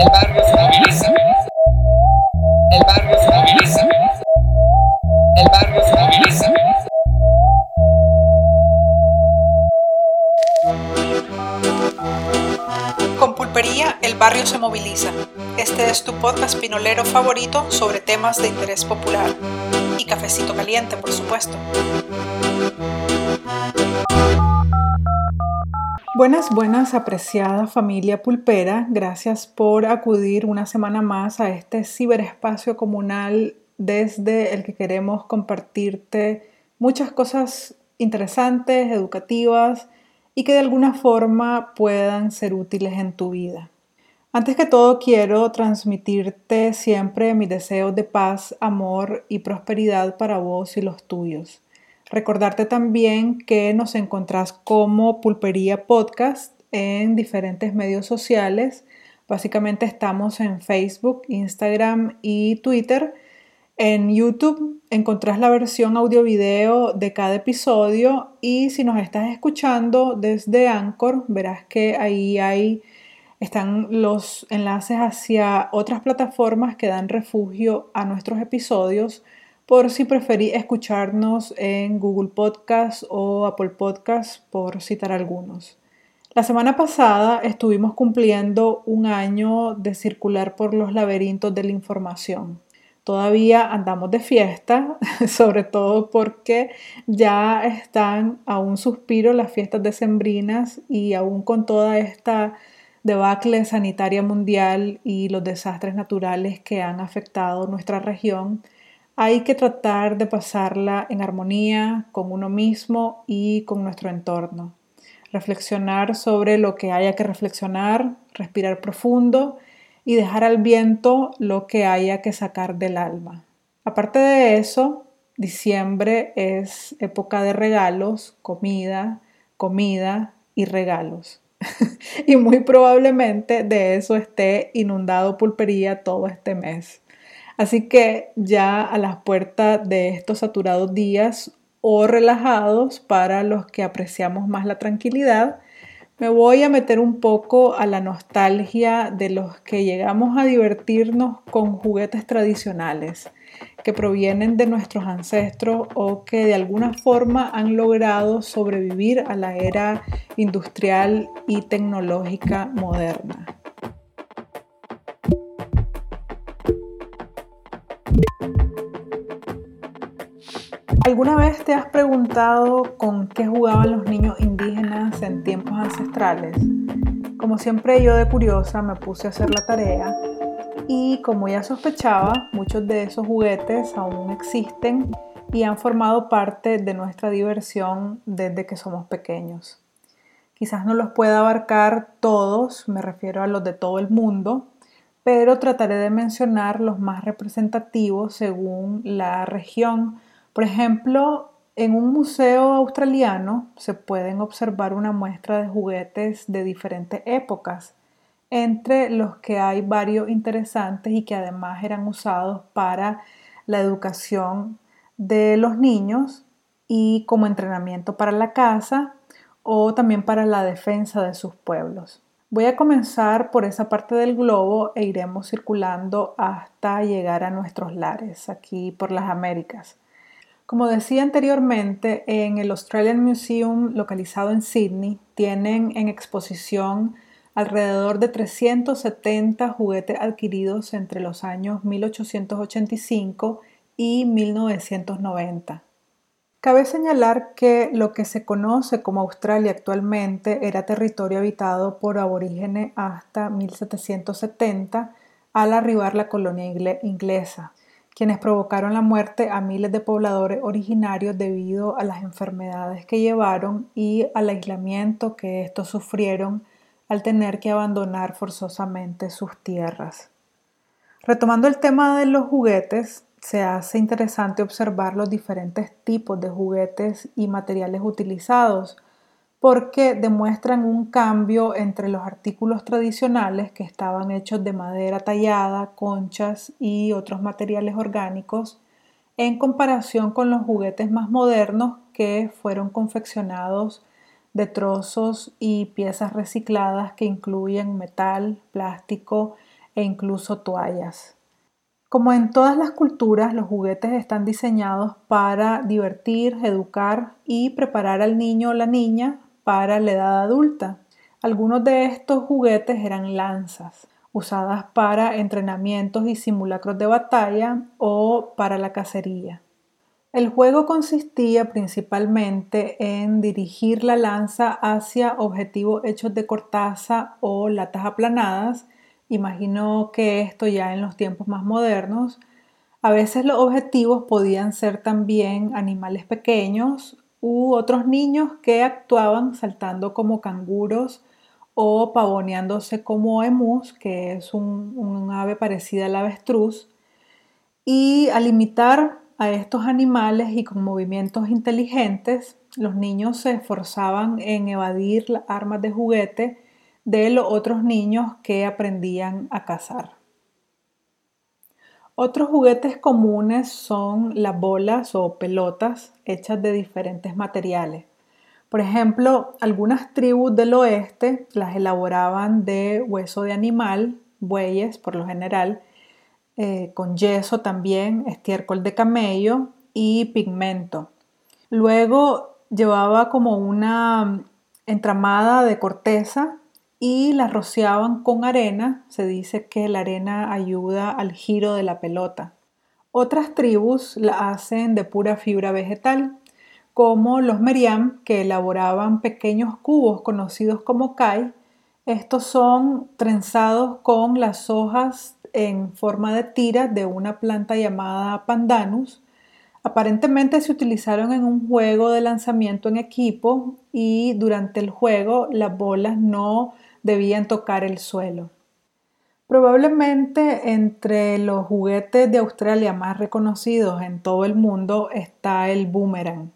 El barrio se moviliza. El barrio se moviliza. El barrio se moviliza. Con Pulpería, el barrio se moviliza. Este es tu podcast pinolero favorito sobre temas de interés popular. Y cafecito caliente, por supuesto. Buenas, buenas, apreciada familia pulpera. Gracias por acudir una semana más a este ciberespacio comunal desde el que queremos compartirte muchas cosas interesantes, educativas y que de alguna forma puedan ser útiles en tu vida. Antes que todo quiero transmitirte siempre mi deseo de paz, amor y prosperidad para vos y los tuyos. Recordarte también que nos encontrás como Pulpería Podcast en diferentes medios sociales. Básicamente estamos en Facebook, Instagram y Twitter. En YouTube encontrás la versión audio-video de cada episodio y si nos estás escuchando desde Anchor, verás que ahí hay, están los enlaces hacia otras plataformas que dan refugio a nuestros episodios por si preferí escucharnos en Google Podcast o Apple Podcast, por citar algunos. La semana pasada estuvimos cumpliendo un año de circular por los laberintos de la información. Todavía andamos de fiesta, sobre todo porque ya están a un suspiro las fiestas decembrinas y aún con toda esta debacle sanitaria mundial y los desastres naturales que han afectado nuestra región, hay que tratar de pasarla en armonía con uno mismo y con nuestro entorno. Reflexionar sobre lo que haya que reflexionar, respirar profundo y dejar al viento lo que haya que sacar del alma. Aparte de eso, diciembre es época de regalos, comida, comida y regalos. y muy probablemente de eso esté inundado pulpería todo este mes. Así que ya a las puertas de estos saturados días o relajados para los que apreciamos más la tranquilidad, me voy a meter un poco a la nostalgia de los que llegamos a divertirnos con juguetes tradicionales que provienen de nuestros ancestros o que de alguna forma han logrado sobrevivir a la era industrial y tecnológica moderna. ¿Alguna vez te has preguntado con qué jugaban los niños indígenas en tiempos ancestrales? Como siempre yo de curiosa me puse a hacer la tarea y como ya sospechaba, muchos de esos juguetes aún existen y han formado parte de nuestra diversión desde que somos pequeños. Quizás no los pueda abarcar todos, me refiero a los de todo el mundo, pero trataré de mencionar los más representativos según la región por ejemplo, en un museo australiano se pueden observar una muestra de juguetes de diferentes épocas, entre los que hay varios interesantes y que además eran usados para la educación de los niños y como entrenamiento para la casa o también para la defensa de sus pueblos. Voy a comenzar por esa parte del globo e iremos circulando hasta llegar a nuestros lares, aquí por las Américas. Como decía anteriormente, en el Australian Museum localizado en Sydney tienen en exposición alrededor de 370 juguetes adquiridos entre los años 1885 y 1990. Cabe señalar que lo que se conoce como Australia actualmente era territorio habitado por aborígenes hasta 1770 al arribar la colonia inglesa quienes provocaron la muerte a miles de pobladores originarios debido a las enfermedades que llevaron y al aislamiento que estos sufrieron al tener que abandonar forzosamente sus tierras. Retomando el tema de los juguetes, se hace interesante observar los diferentes tipos de juguetes y materiales utilizados, porque demuestran un cambio entre los artículos tradicionales que estaban hechos de madera tallada, conchas y otros materiales orgánicos, en comparación con los juguetes más modernos que fueron confeccionados de trozos y piezas recicladas que incluyen metal, plástico e incluso toallas. Como en todas las culturas, los juguetes están diseñados para divertir, educar y preparar al niño o la niña para la edad adulta. Algunos de estos juguetes eran lanzas, usadas para entrenamientos y simulacros de batalla o para la cacería. El juego consistía principalmente en dirigir la lanza hacia objetivos hechos de cortaza o latas aplanadas. Imagino que esto ya en los tiempos más modernos. A veces los objetivos podían ser también animales pequeños u otros niños que actuaban saltando como canguros o pavoneándose como emus, que es un, un ave parecida al avestruz. Y al imitar a estos animales y con movimientos inteligentes, los niños se esforzaban en evadir las armas de juguete de los otros niños que aprendían a cazar. Otros juguetes comunes son las bolas o pelotas hechas de diferentes materiales. Por ejemplo, algunas tribus del oeste las elaboraban de hueso de animal, bueyes por lo general, eh, con yeso también, estiércol de camello y pigmento. Luego llevaba como una entramada de corteza y la rociaban con arena. Se dice que la arena ayuda al giro de la pelota. Otras tribus la hacen de pura fibra vegetal, como los meriam, que elaboraban pequeños cubos conocidos como kai. Estos son trenzados con las hojas en forma de tira de una planta llamada Pandanus. Aparentemente se utilizaron en un juego de lanzamiento en equipo y durante el juego las bolas no debían tocar el suelo. Probablemente entre los juguetes de Australia más reconocidos en todo el mundo está el boomerang.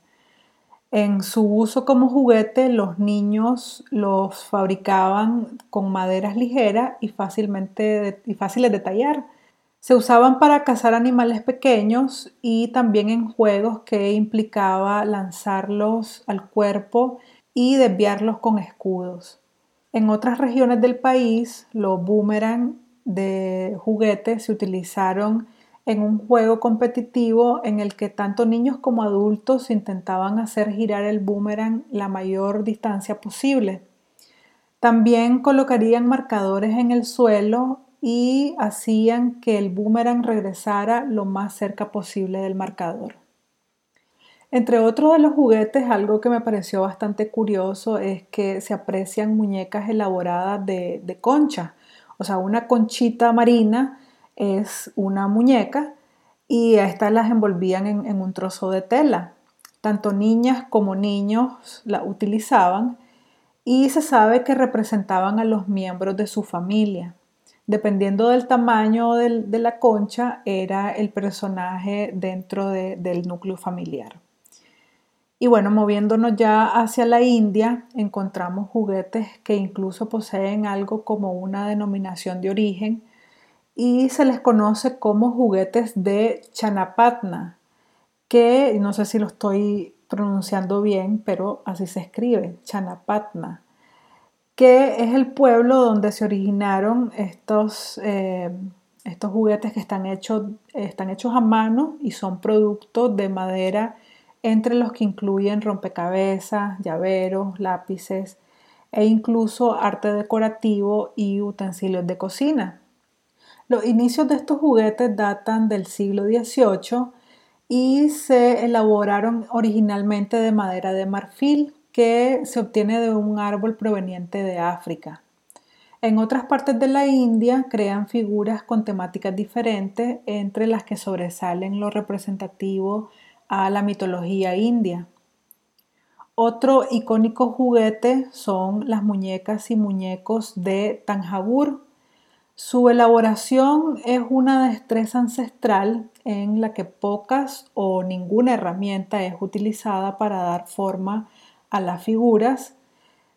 En su uso como juguete, los niños los fabricaban con maderas ligeras y, fácilmente, y fáciles de tallar. Se usaban para cazar animales pequeños y también en juegos que implicaba lanzarlos al cuerpo y desviarlos con escudos. En otras regiones del país, los boomerang de juguete se utilizaron en un juego competitivo en el que tanto niños como adultos intentaban hacer girar el boomerang la mayor distancia posible. También colocarían marcadores en el suelo y hacían que el boomerang regresara lo más cerca posible del marcador. Entre otros de los juguetes, algo que me pareció bastante curioso es que se aprecian muñecas elaboradas de, de concha, o sea, una conchita marina es una muñeca y a estas las envolvían en, un trozo de tela. Tanto niñas como niños la utilizaban y se sabe que representaban a los miembros de su familia. Dependiendo del tamaño de la concha, era el personaje dentro del núcleo familiar. Y bueno, moviéndonos ya hacia la India, encontramos juguetes que incluso poseen algo como una denominación de origen, y se les conoce como juguetes de Chanapatna, que no sé si lo estoy pronunciando bien, pero así se escribe, Chanapatna, que es el pueblo donde se originaron estos, eh, estos juguetes que están hechos, están hechos a mano y son productos de madera entre los que incluyen rompecabezas, llaveros, lápices e incluso arte decorativo y utensilios de cocina. Los inicios de estos juguetes datan del siglo XVIII y se elaboraron originalmente de madera de marfil que se obtiene de un árbol proveniente de África. En otras partes de la India crean figuras con temáticas diferentes, entre las que sobresalen lo representativo a la mitología india. Otro icónico juguete son las muñecas y muñecos de Tanjabur, su elaboración es una destreza ancestral en la que pocas o ninguna herramienta es utilizada para dar forma a las figuras.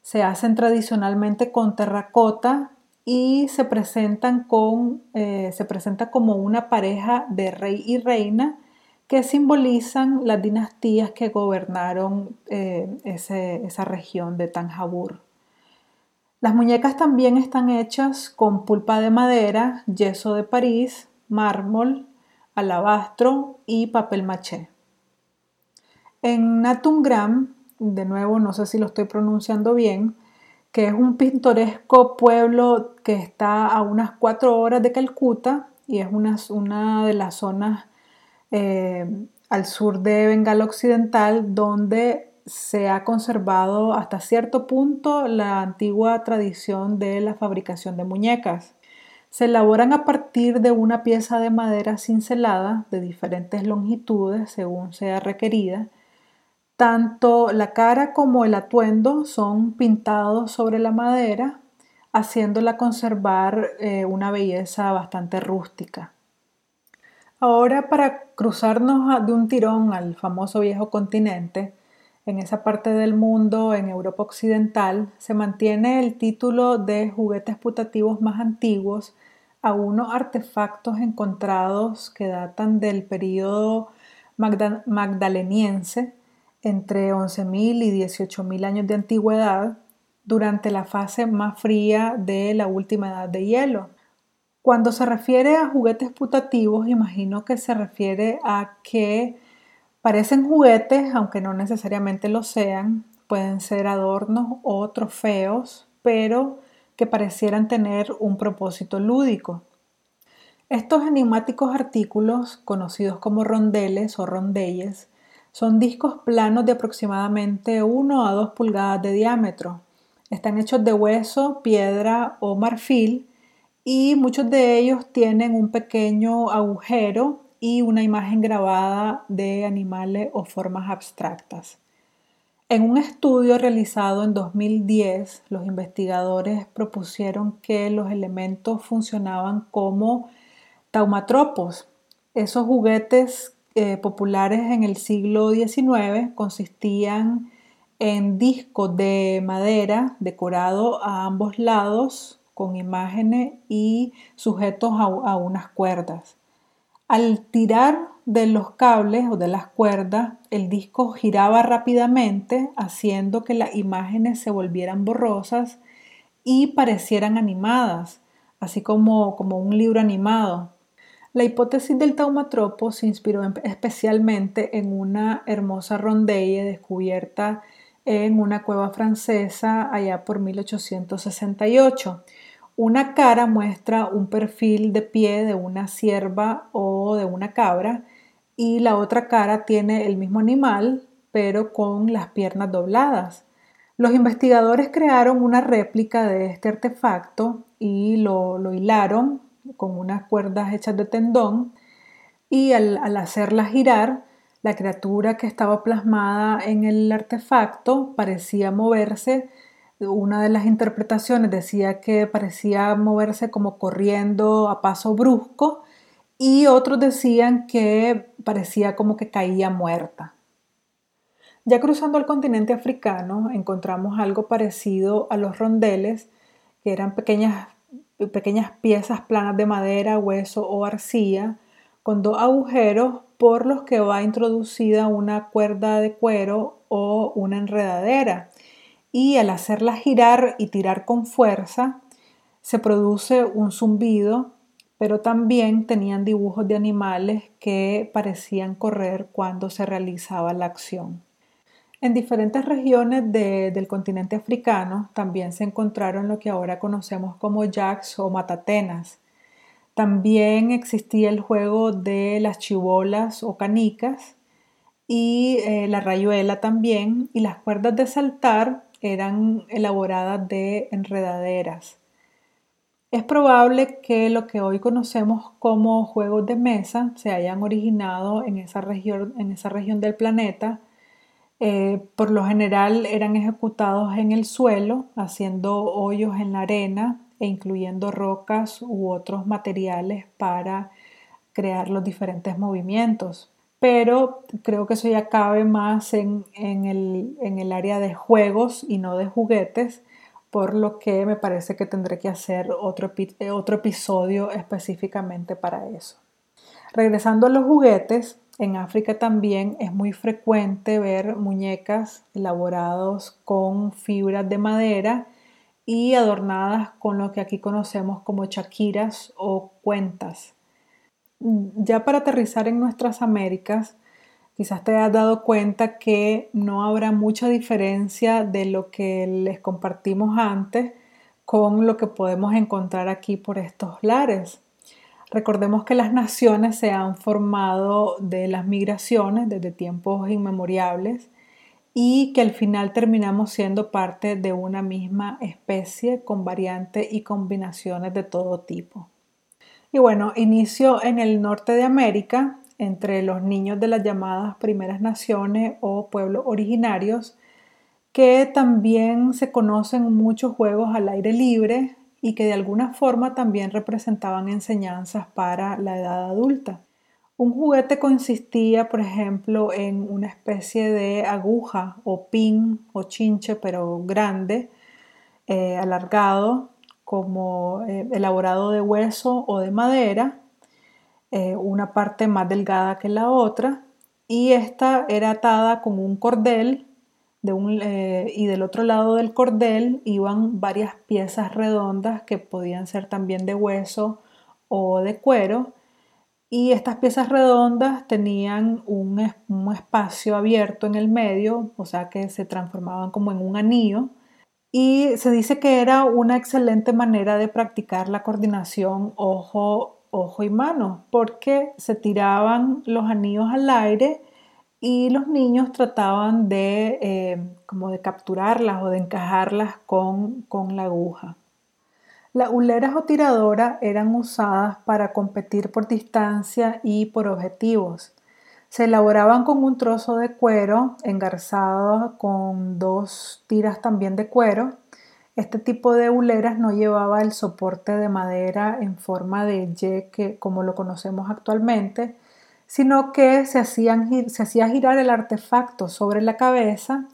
Se hacen tradicionalmente con terracota y se presentan con, eh, se presenta como una pareja de rey y reina que simbolizan las dinastías que gobernaron eh, esa región de Tanjabur. Las muñecas también están hechas con pulpa de madera, yeso de París, mármol, alabastro y papel maché. En Natungram, de nuevo no sé si lo estoy pronunciando bien, que es un pintoresco pueblo que está a unas cuatro horas de Calcuta y es una, una de las zonas eh, al sur de Bengala Occidental donde se ha conservado hasta cierto punto la antigua tradición de la fabricación de muñecas. Se elaboran a partir de una pieza de madera cincelada de diferentes longitudes según sea requerida tanto la cara como el atuendo son pintados sobre la madera, haciéndola conservar eh, una belleza bastante rústica. Ahora para cruzarnos de un tirón al famoso viejo continente, en esa parte del mundo, en Europa Occidental, se mantiene el título de juguetes putativos más antiguos a unos artefactos encontrados que datan del periodo magdaleniense entre 11.000 y 18.000 años de antigüedad durante la fase más fría de la última edad de hielo. Cuando se refiere a juguetes putativos, imagino que se refiere a que parecen juguetes, aunque no necesariamente lo sean, pueden ser adornos o trofeos, pero que parecieran tener un propósito lúdico. Estos enigmáticos artículos, conocidos como rondeles o rondelles, son discos planos de aproximadamente 1 a 2 pulgadas de diámetro. Están hechos de hueso, piedra o marfil y muchos de ellos tienen un pequeño agujero y una imagen grabada de animales o formas abstractas. En un estudio realizado en 2010, los investigadores propusieron que los elementos funcionaban como taumatropos, esos juguetes eh, populares en el siglo XIX consistían en discos de madera decorado a ambos lados con imágenes y sujetos a, unas cuerdas. Al tirar de los cables o de las cuerdas, el disco giraba rápidamente haciendo que las imágenes se volvieran borrosas y parecieran animadas, así como, como un libro animado. La hipótesis del taumatropo se inspiró especialmente en una hermosa rondelle descubierta en una cueva francesa allá por 1868. Una cara muestra un perfil de pie de una cierva o de una cabra y la otra cara tiene el mismo animal pero con las piernas dobladas. Los investigadores crearon una réplica de este artefacto y lo, hilaron con unas cuerdas hechas de tendón y al, hacerla girar, la criatura que estaba plasmada en el artefacto parecía moverse. Una de las interpretaciones decía que parecía moverse como corriendo a paso brusco y otros decían que parecía como que caía muerta. Ya cruzando el continente africano encontramos algo parecido a los rondeles, que eran pequeñas pequeñas piezas planas de madera, hueso o arcilla, con dos agujeros por los que va introducida una cuerda de cuero o una enredadera. Y al hacerla girar y tirar con fuerza, se produce un zumbido, pero también tenían dibujos de animales que parecían correr cuando se realizaba la acción. En diferentes regiones del continente africano también se encontraron lo que ahora conocemos como jacks o matatenas. También existía el juego de las chibolas o canicas y eh, la rayuela también y las cuerdas de saltar eran elaboradas de enredaderas. Es probable que lo que hoy conocemos como juegos de mesa se hayan originado en esa región, en esa región del planeta eh, por lo general eran ejecutados en el suelo, haciendo hoyos en la arena e incluyendo rocas u otros materiales para crear los diferentes movimientos. Pero creo que eso ya cabe más en, el, área de juegos y no de juguetes, por lo que me parece que tendré que hacer otro, otro episodio específicamente para eso. Regresando a los juguetes, en África también es muy frecuente ver muñecas elaborados con fibras de madera y adornadas con lo que aquí conocemos como chaquiras o cuentas. Ya para aterrizar en nuestras Américas, quizás te has dado cuenta que no habrá mucha diferencia de lo que les compartimos antes con lo que podemos encontrar aquí por estos lares. Recordemos que las naciones se han formado de las migraciones desde tiempos inmemoriales y que al final terminamos siendo parte de una misma especie con variantes y combinaciones de todo tipo. Y bueno, inicio en el norte de América, entre los niños de las llamadas primeras naciones o pueblos originarios, que también se conocen muchos juegos al aire libre y que de alguna forma también representaban enseñanzas para la edad adulta. Un juguete consistía, por ejemplo, en una especie de aguja o pin o chinche, pero grande, eh, alargado, como eh, elaborado de hueso o de madera, eh, una parte más delgada que la otra, y esta era atada con un cordel de un, y del otro lado del cordel iban varias piezas redondas que podían ser también de hueso o de cuero y estas piezas redondas tenían un, espacio abierto en el medio, o sea que se transformaban como en un anillo. Y se dice que era una excelente manera de practicar la coordinación ojo, ojo y mano, porque se tiraban los anillos al aire y los niños trataban de, eh, como de capturarlas o de encajarlas con, con la aguja. Las huleras o tiradoras eran usadas para competir por distancia y por objetivos. Se elaboraban con un trozo de cuero engarzado con dos tiras también de cuero. Este tipo de huleras no llevaba el soporte de madera en forma de Y que, como lo conocemos actualmente, sino que se hacía girar el artefacto sobre la cabeza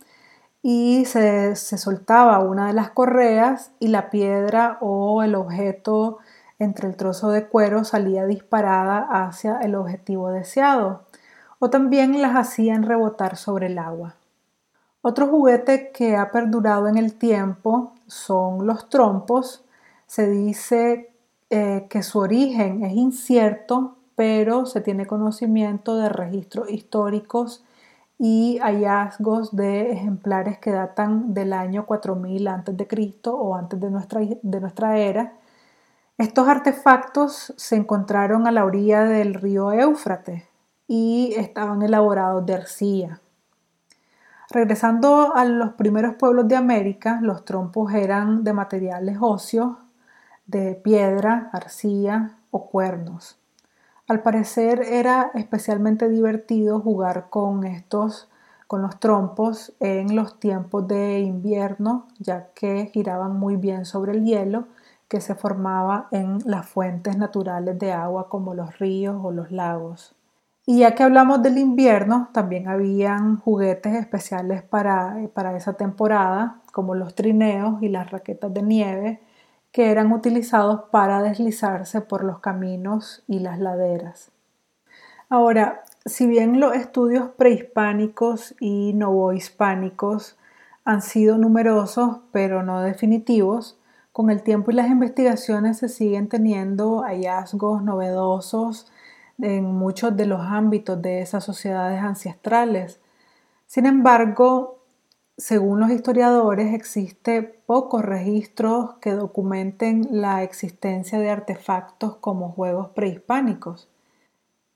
y se, soltaba una de las correas y la piedra o el objeto entre el trozo de cuero salía disparada hacia el objetivo deseado o también las hacían rebotar sobre el agua. Otro juguete que ha perdurado en el tiempo son los trompos. Se dice eh, que su origen es incierto, pero se tiene conocimiento de registros históricos y hallazgos de ejemplares que datan del año 4000 a.C. o antes de nuestra, de nuestra era. Estos artefactos se encontraron a la orilla del río Éufrates y estaban elaborados de arcilla. Regresando a los primeros pueblos de América, los trompos eran de materiales óseos, de piedra, arcilla o cuernos. Al parecer era especialmente divertido jugar con estos con los trompos en los tiempos de invierno, ya que giraban muy bien sobre el hielo que se formaba en las fuentes naturales de agua como los ríos o los lagos. Y ya que hablamos del invierno, también habían juguetes especiales para, para esa temporada, como los trineos y las raquetas de nieve, que eran utilizados para deslizarse por los caminos y las laderas. Ahora, si bien los estudios prehispánicos y novohispánicos han sido numerosos pero no definitivos, con el tiempo y las investigaciones se siguen teniendo hallazgos novedosos en muchos de los ámbitos de esas sociedades ancestrales. Sin embargo, según los historiadores, existe pocos registros que documenten la existencia de artefactos como juegos prehispánicos.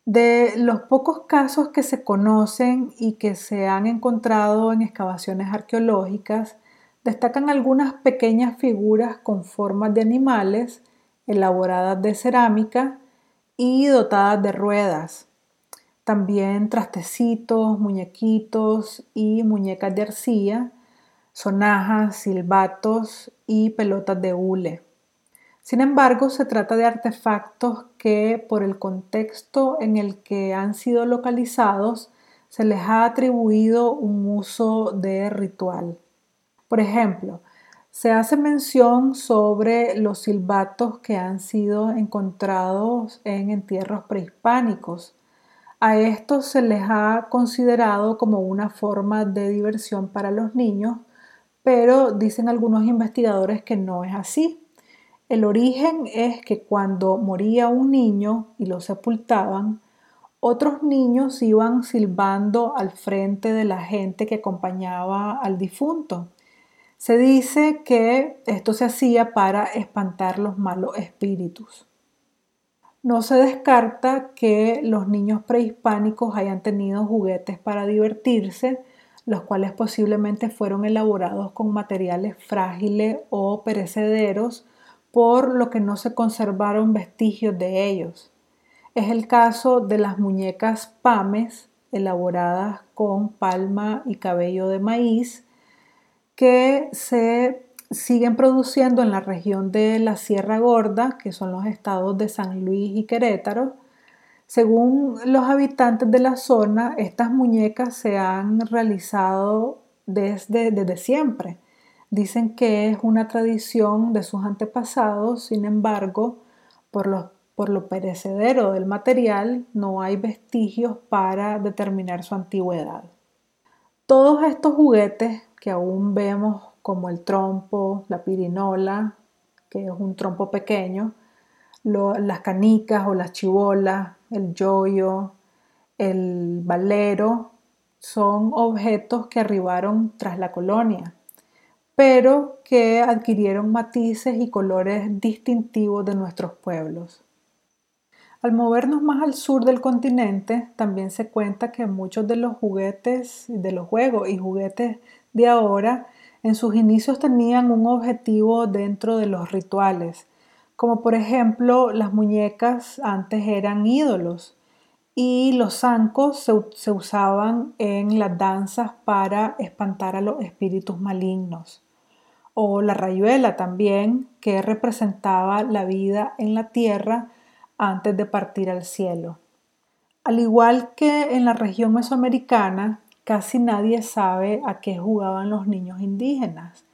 De los pocos casos que se conocen y que se han encontrado en excavaciones arqueológicas, destacan algunas pequeñas figuras con formas de animales elaboradas de cerámica y dotadas de ruedas, también trastecitos, muñequitos y muñecas de arcilla, sonajas, silbatos y pelotas de hule. Sin embargo, se trata de artefactos que por el contexto en el que han sido localizados se les ha atribuido un uso de ritual. Por ejemplo, se hace mención sobre los silbatos que han sido encontrados en entierros prehispánicos a estos se les ha considerado como una forma de diversión para los niños, pero dicen algunos investigadores que no es así. El origen es que cuando moría un niño y lo sepultaban, otros niños iban silbando al frente de la gente que acompañaba al difunto. Se dice que esto se hacía para espantar los malos espíritus. No se descarta que los niños prehispánicos hayan tenido juguetes para divertirse, los cuales posiblemente fueron elaborados con materiales frágiles o perecederos, por lo que no se conservaron vestigios de ellos. Es el caso de las muñecas pames, elaboradas con palma y cabello de maíz, que se siguen produciendo en la región de la Sierra Gorda, que son los estados de San Luis y Querétaro. Según los habitantes de la zona, estas muñecas se han realizado desde, desde siempre. Dicen que es una tradición de sus antepasados, sin embargo, por, por lo perecedero del material, no hay vestigios para determinar su antigüedad. Todos estos juguetes que aún vemos como el trompo, la pirinola, que es un trompo pequeño, las canicas o las chibolas, el yoyo, el balero, son objetos que arribaron tras la colonia, pero que adquirieron matices y colores distintivos de nuestros pueblos. Al movernos más al sur del continente, también se cuenta que muchos de los juguetes, de los juegos y juguetes de ahora en sus inicios tenían un objetivo dentro de los rituales, como por ejemplo las muñecas antes eran ídolos y los zancos se, usaban en las danzas para espantar a los espíritus malignos. O la rayuela también, que representaba la vida en la tierra antes de partir al cielo. Al igual que en la región mesoamericana, casi nadie sabe a qué jugaban los niños indígenas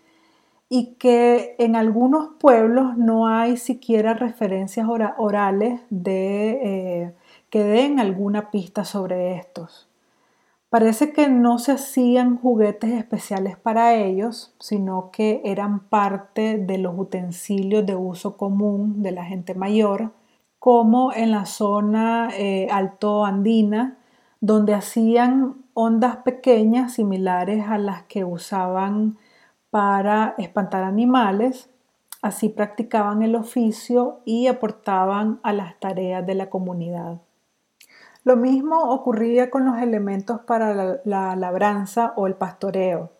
y que en algunos pueblos no hay siquiera referencias orales de, eh, que den alguna pista sobre estos. Parece que no se hacían juguetes especiales para ellos, sino que eran parte de los utensilios de uso común de la gente mayor, como en la zona eh, alto donde hacían ondas pequeñas similares a las que usaban para espantar animales. Así practicaban el oficio y aportaban a las tareas de la comunidad. Lo mismo ocurría con los elementos para la, labranza o el pastoreo,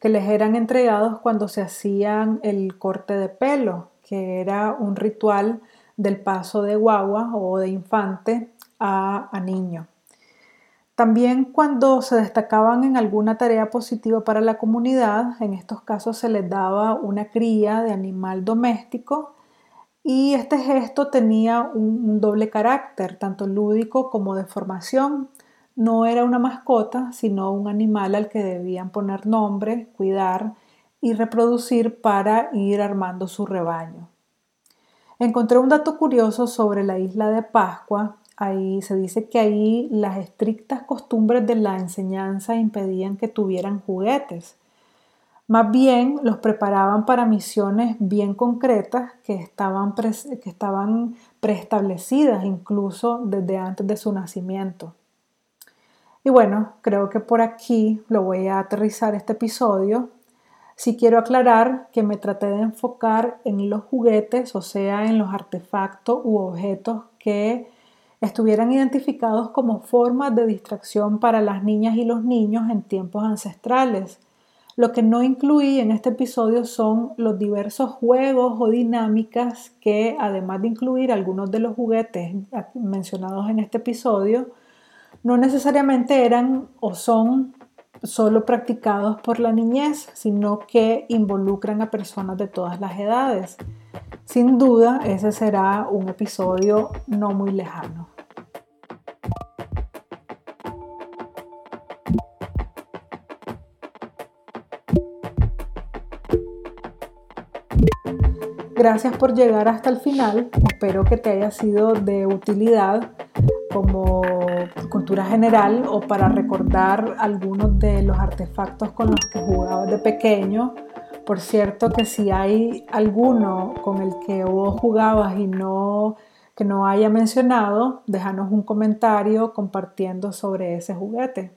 que les eran entregados cuando se hacían el corte de pelo, que era un ritual del paso de guagua o de infante a niño. También cuando se destacaban en alguna tarea positiva para la comunidad, en estos casos se les daba una cría de animal doméstico y este gesto tenía un, doble carácter, tanto lúdico como de formación. No era una mascota, sino un animal al que debían poner nombre, cuidar y reproducir para ir armando su rebaño. Encontré un dato curioso sobre la isla de Pascua Ahí se dice que ahí las estrictas costumbres de la enseñanza impedían que tuvieran juguetes. Más bien los preparaban para misiones bien concretas que estaban, que estaban preestablecidas incluso desde antes de su nacimiento. Y bueno, creo que por aquí lo voy a aterrizar este episodio. Si quiero aclarar que me traté de enfocar en los juguetes, o sea, en los artefactos u objetos que estuvieran identificados como formas de distracción para las niñas y los niños en tiempos ancestrales. Lo que no incluí en este episodio son los diversos juegos o dinámicas que, además de incluir algunos de los juguetes mencionados en este episodio, no necesariamente eran o son solo practicados por la niñez, sino que involucran a personas de todas las edades. Sin duda, ese será un episodio no muy lejano. Gracias por llegar hasta el final. Espero que te haya sido de utilidad como cultura general o para recordar algunos de los artefactos con los que jugabas de pequeño Por cierto que si hay alguno con el que vos jugabas y no que no haya mencionado, déjanos un comentario compartiendo sobre ese juguete.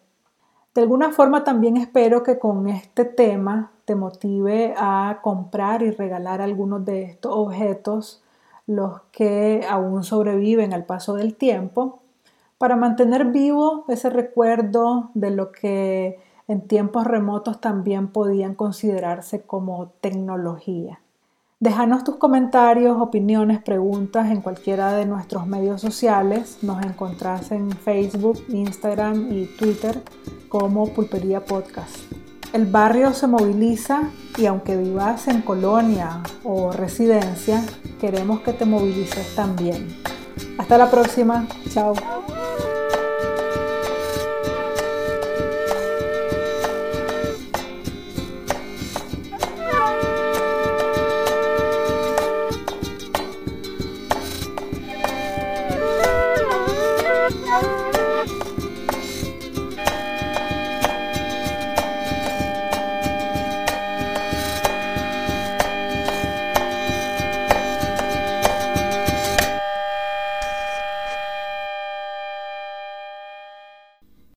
De alguna forma también espero que con este tema te motive a comprar y regalar algunos de estos objetos, los que aún sobreviven al paso del tiempo, para mantener vivo ese recuerdo de lo que en tiempos remotos también podían considerarse como tecnología. Déjanos tus comentarios, opiniones, preguntas en cualquiera de nuestros medios sociales. Nos encontrás en Facebook, Instagram y Twitter como Pulpería Podcast. El barrio se moviliza y aunque vivas en colonia o residencia, queremos que te movilices también. Hasta la próxima. Chao.